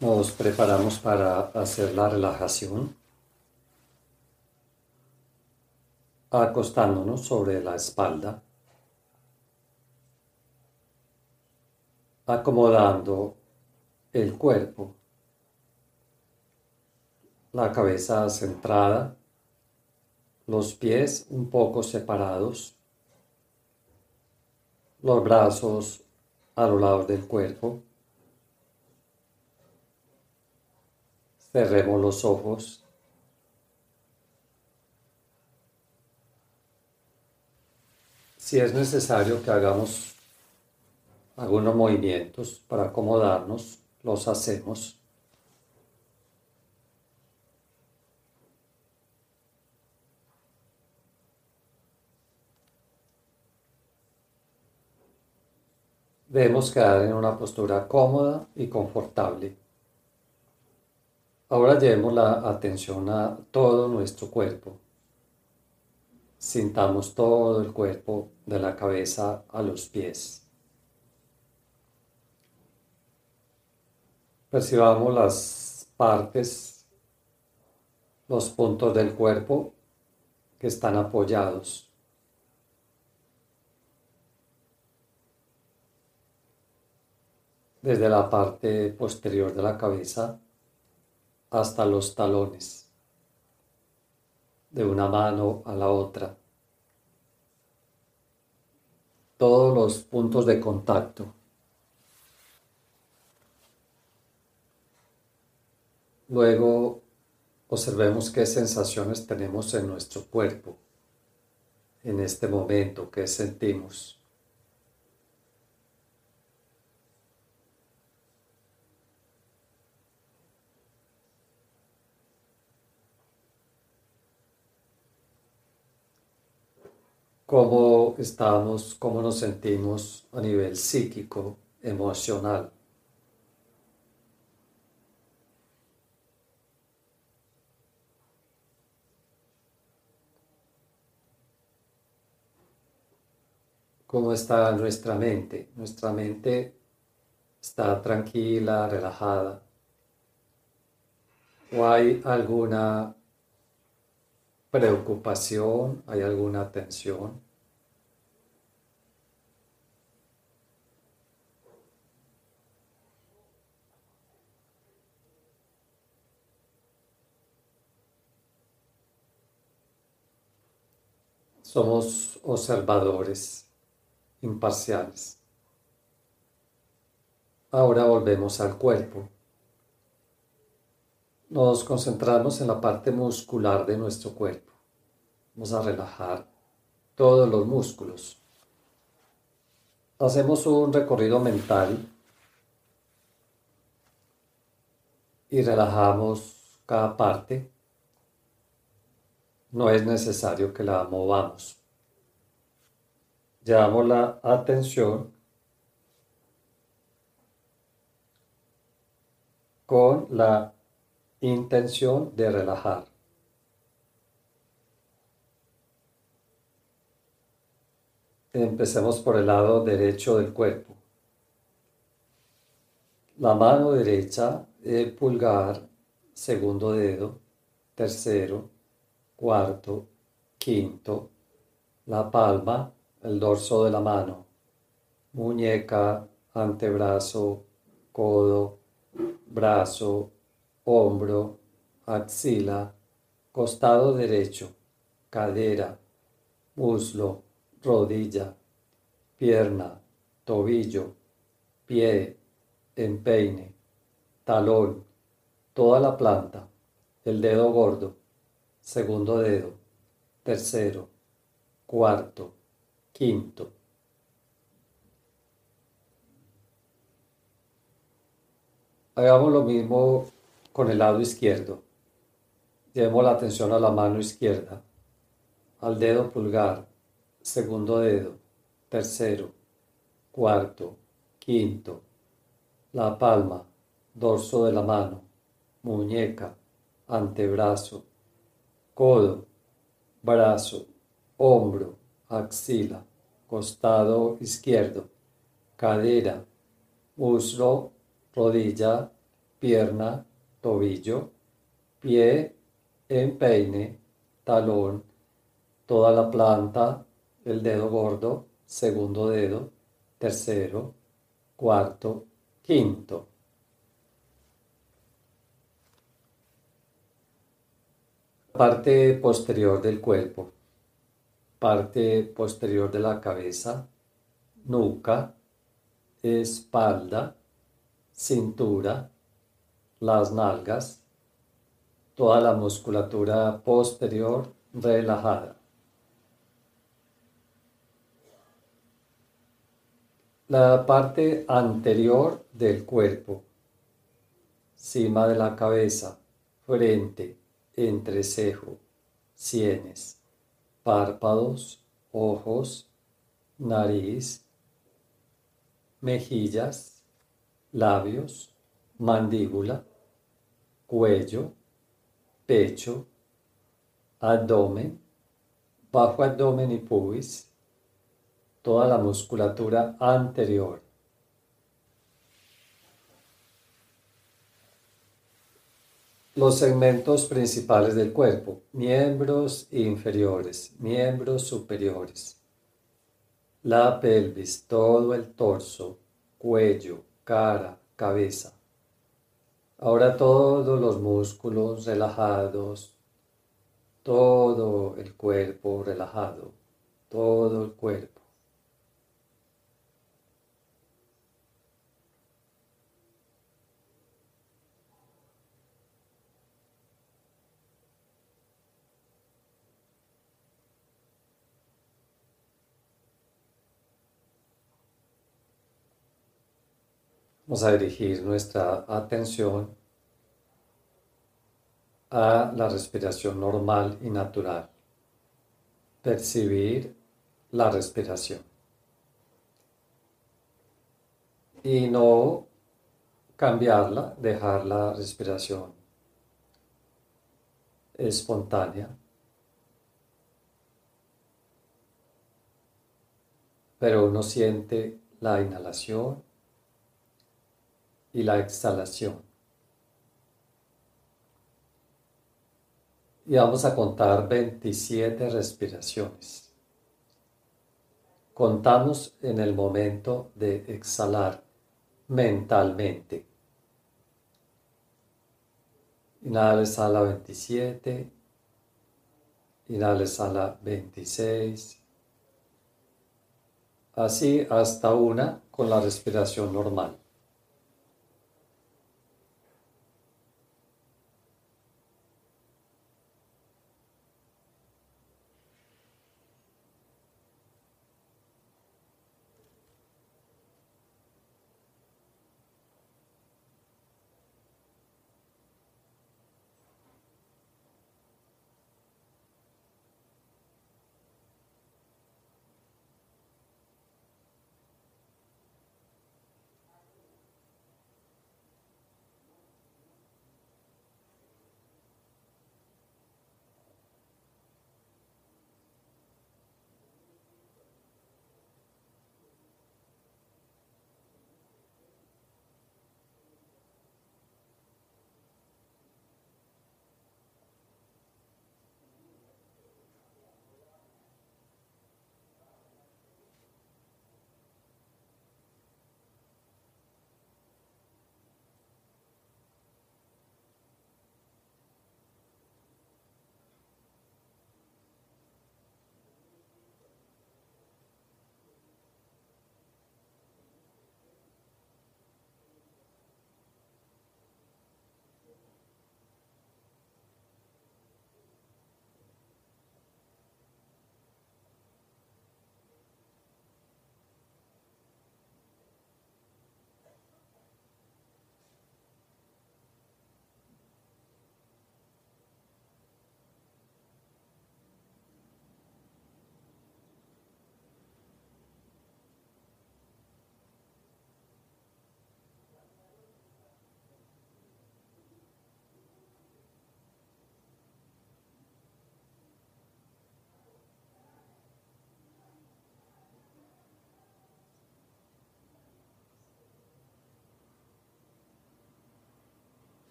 Nos preparamos para hacer la relajación, acostándonos sobre la espalda, acomodando el cuerpo, la cabeza centrada, los pies un poco separados, los brazos a los lados del cuerpo. Cerremos los ojos. Si es necesario que hagamos algunos movimientos para acomodarnos, los hacemos. Debemos quedar en una postura cómoda y confortable. Ahora llevemos la atención a todo nuestro cuerpo. Sintamos todo el cuerpo de la cabeza a los pies. Percibamos las partes, los puntos del cuerpo que están apoyados. Desde la parte posterior de la cabeza hasta los talones, de una mano a la otra. Todos los puntos de contacto. Luego observemos qué sensaciones tenemos en nuestro cuerpo en este momento, qué sentimos. Cómo estamos, cómo nos sentimos a nivel psíquico, emocional. ¿Cómo está nuestra mente? Nuestra mente está tranquila, relajada. ¿O hay alguna preocupación, hay alguna tensión. Somos observadores imparciales. Ahora volvemos al cuerpo nos concentramos en la parte muscular de nuestro cuerpo. Vamos a relajar todos los músculos. Hacemos un recorrido mental y relajamos cada parte. No es necesario que la movamos. Llevamos la atención con la Intención de relajar. Empecemos por el lado derecho del cuerpo. La mano derecha, el pulgar, segundo dedo, tercero, cuarto, quinto, la palma, el dorso de la mano, muñeca, antebrazo, codo, brazo, hombro, axila, costado derecho, cadera, muslo, rodilla, pierna, tobillo, pie, empeine, talón, toda la planta, el dedo gordo, segundo dedo, tercero, cuarto, quinto. Hagamos lo mismo con el lado izquierdo. Llevemos la atención a la mano izquierda, al dedo pulgar, segundo dedo, tercero, cuarto, quinto, la palma, dorso de la mano, muñeca, antebrazo, codo, brazo, hombro, axila, costado izquierdo, cadera, muslo, rodilla, pierna, tobillo, pie, empeine, talón, toda la planta, el dedo gordo, segundo dedo, tercero, cuarto, quinto. Parte posterior del cuerpo, parte posterior de la cabeza, nuca, espalda, cintura, las nalgas, toda la musculatura posterior relajada. La parte anterior del cuerpo, cima de la cabeza, frente, entrecejo, sienes, párpados, ojos, nariz, mejillas, labios, mandíbula, cuello, pecho, abdomen, bajo abdomen y pubis, toda la musculatura anterior. Los segmentos principales del cuerpo, miembros inferiores, miembros superiores, la pelvis, todo el torso, cuello, cara, cabeza. Ahora todos los músculos relajados, todo el cuerpo relajado, todo el cuerpo. Vamos a dirigir nuestra atención a la respiración normal y natural. Percibir la respiración. Y no cambiarla, dejar la respiración espontánea. Pero uno siente la inhalación y la exhalación. Y vamos a contar 27 respiraciones. Contamos en el momento de exhalar mentalmente. Inhala, exhala 27. Inhala, exhala 26. Así hasta una con la respiración normal.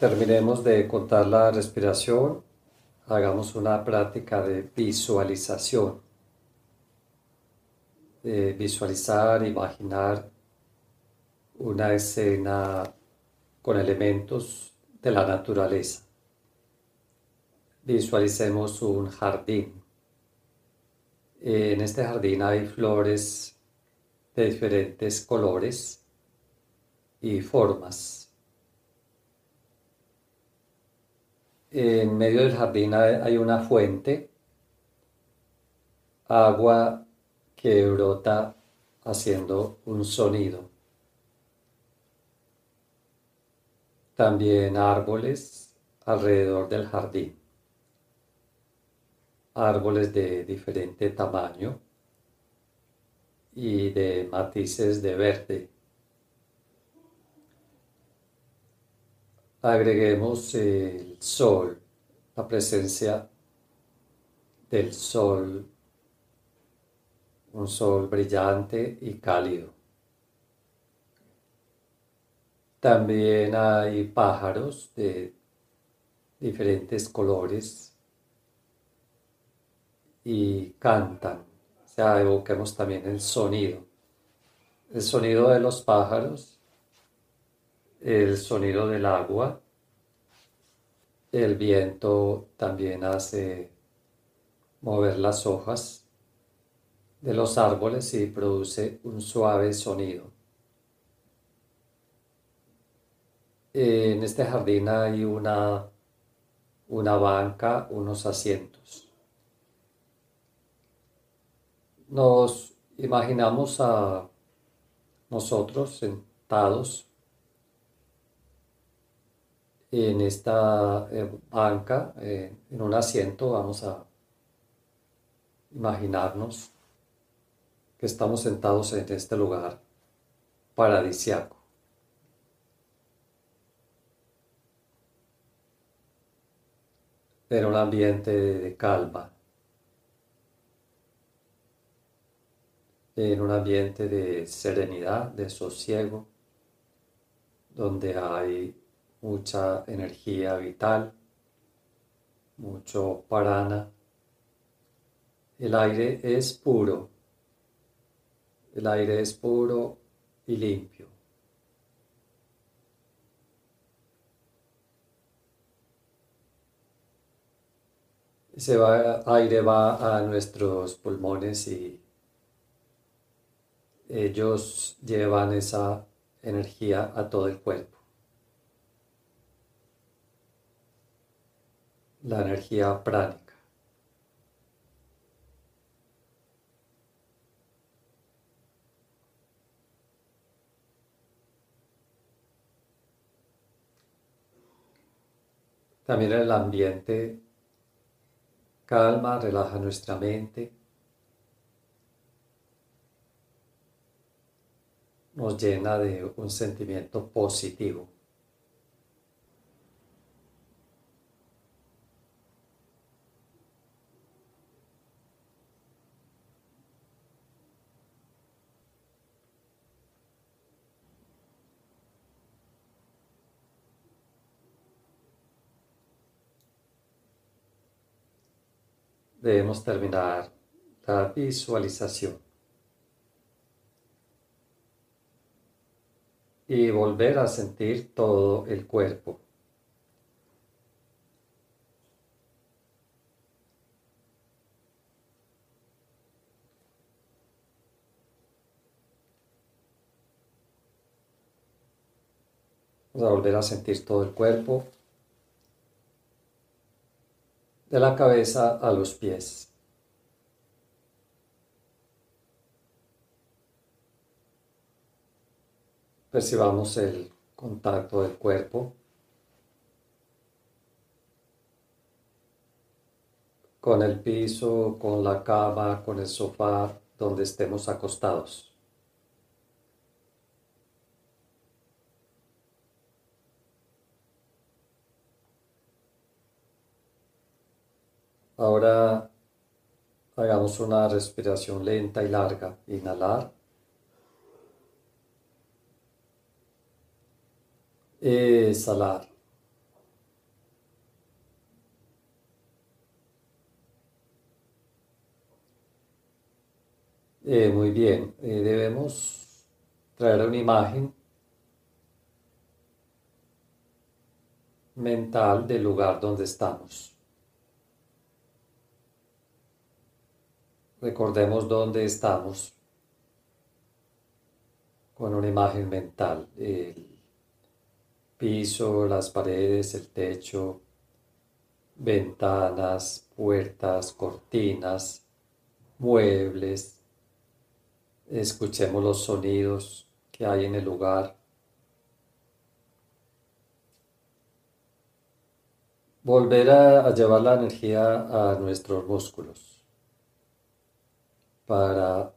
Terminemos de contar la respiración, hagamos una práctica de visualización. De visualizar, imaginar una escena con elementos de la naturaleza. Visualicemos un jardín. En este jardín hay flores de diferentes colores y formas. En medio del jardín hay una fuente, agua que brota haciendo un sonido. También árboles alrededor del jardín. Árboles de diferente tamaño y de matices de verde. Agreguemos el sol, la presencia del sol, un sol brillante y cálido. También hay pájaros de diferentes colores y cantan. O sea, evoquemos también el sonido. El sonido de los pájaros, el sonido del agua, el viento también hace mover las hojas de los árboles y produce un suave sonido. en este jardín hay una, una banca, unos asientos. Nos imaginamos a nosotros sentados en esta eh, banca, eh, en un asiento, vamos a imaginarnos que estamos sentados en este lugar paradisiaco. en un ambiente de calma, en un ambiente de serenidad, de sosiego, donde hay mucha energía vital, mucho parana. El aire es puro, el aire es puro y limpio. ese aire va a nuestros pulmones y ellos llevan esa energía a todo el cuerpo. La energía pránica. También el ambiente calma, relaja nuestra mente, nos llena de un sentimiento positivo. Debemos terminar la visualización y volver a sentir todo el cuerpo. Vamos a volver a sentir todo el cuerpo de la cabeza a los pies. Percibamos el contacto del cuerpo con el piso, con la cama, con el sofá donde estemos acostados. Ahora hagamos una respiración lenta y larga. Inhalar. Exhalar. Eh, muy bien, eh, debemos traer una imagen mental del lugar donde estamos. Recordemos dónde estamos con una imagen mental, el piso, las paredes, el techo, ventanas, puertas, cortinas, muebles. Escuchemos los sonidos que hay en el lugar. Volver a, llevar la energía a nuestros músculos para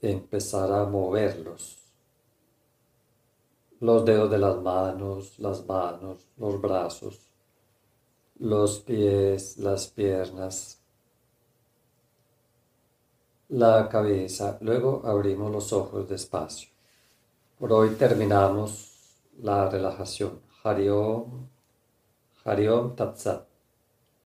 empezar a moverlos. Los dedos de las manos, las manos, los brazos, los pies, las piernas, la cabeza. Luego abrimos los ojos despacio. Por hoy terminamos la relajación. Hariom, Hariom Tatsat.